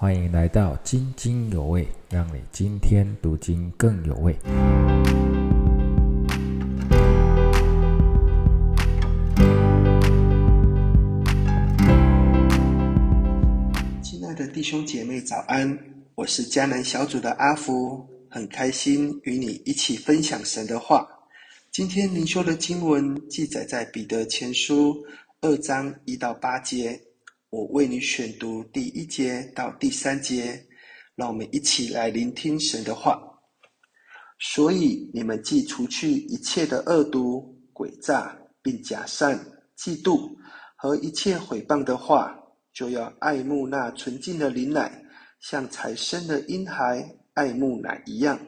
欢迎来到津津有味，让你今天读经更有味。亲爱的弟兄姐妹，早安！我是迦南小组的阿福，很开心与你一起分享神的话。今天灵修的经文记载在彼得前书二章一到八节。我为你选读第一节到第三节，让我们一起来聆听神的话。所以你们既除去一切的恶毒、诡诈，并假善、嫉妒和一切毁谤的话，就要爱慕那纯净的灵奶，像才生的婴孩爱慕奶一样，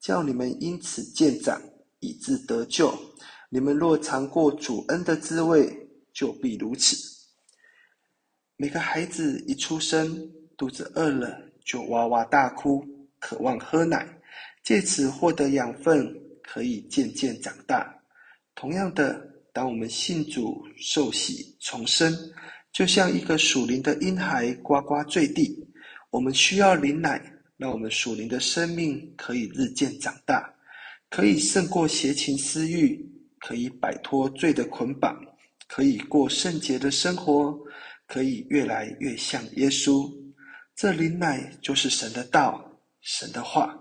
叫你们因此渐长，以致得救。你们若尝过主恩的滋味，就必如此。每个孩子一出生，肚子饿了就哇哇大哭，渴望喝奶，借此获得养分，可以渐渐长大。同样的，当我们信主受洗重生，就像一个属灵的婴孩呱呱坠地，我们需要灵奶，让我们属灵的生命可以日渐长大，可以胜过邪情私欲，可以摆脱罪的捆绑，可以过圣洁的生活。可以越来越像耶稣，这灵奶就是神的道，神的话。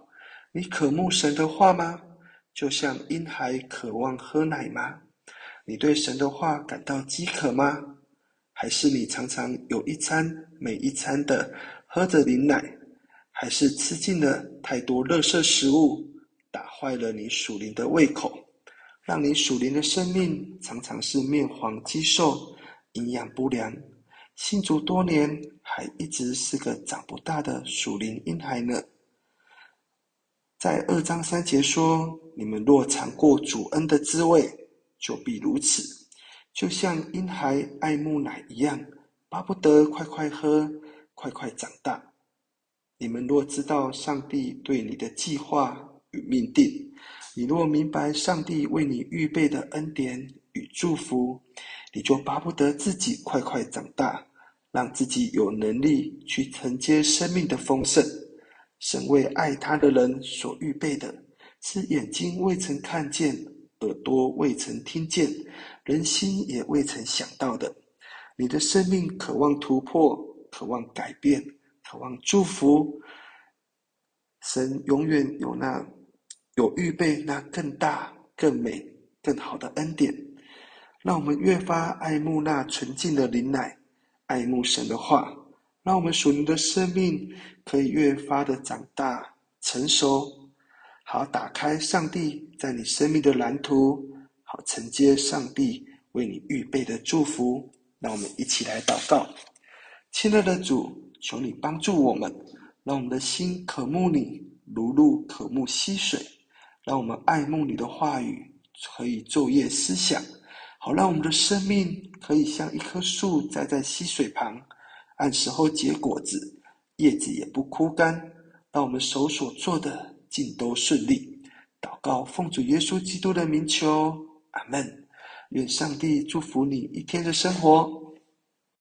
你渴慕神的话吗？就像婴孩渴望喝奶吗？你对神的话感到饥渴吗？还是你常常有一餐没一餐的喝着灵奶？还是吃进了太多垃圾食物，打坏了你属灵的胃口，让你属灵的生命常常是面黄肌瘦、营养不良？信主多年，还一直是个长不大的属灵婴孩呢。在二章三节说：“你们若尝过主恩的滋味，就必如此，就像婴孩爱慕奶一样，巴不得快快喝，快快长大。你们若知道上帝对你的计划与命定，你若明白上帝为你预备的恩典与祝福。”你就巴不得自己快快长大，让自己有能力去承接生命的丰盛。神为爱他的人所预备的，是眼睛未曾看见，耳朵未曾听见，人心也未曾想到的。你的生命渴望突破，渴望改变，渴望祝福。神永远有那有预备那更大、更美、更好的恩典。让我们越发爱慕那纯净的灵奶，爱慕神的话，让我们属灵的生命可以越发的长大成熟，好打开上帝在你生命的蓝图，好承接上帝为你预备的祝福。让我们一起来祷告，亲爱的主，求你帮助我们，让我们的心渴慕你，如露渴慕溪水，让我们爱慕你的话语，可以昼夜思想。好，让我们的生命可以像一棵树栽在溪水旁，按时候结果子，叶子也不枯干。让我们手所做的尽都顺利。祷告，奉主耶稣基督的名求，阿门。愿上帝祝福你一天的生活。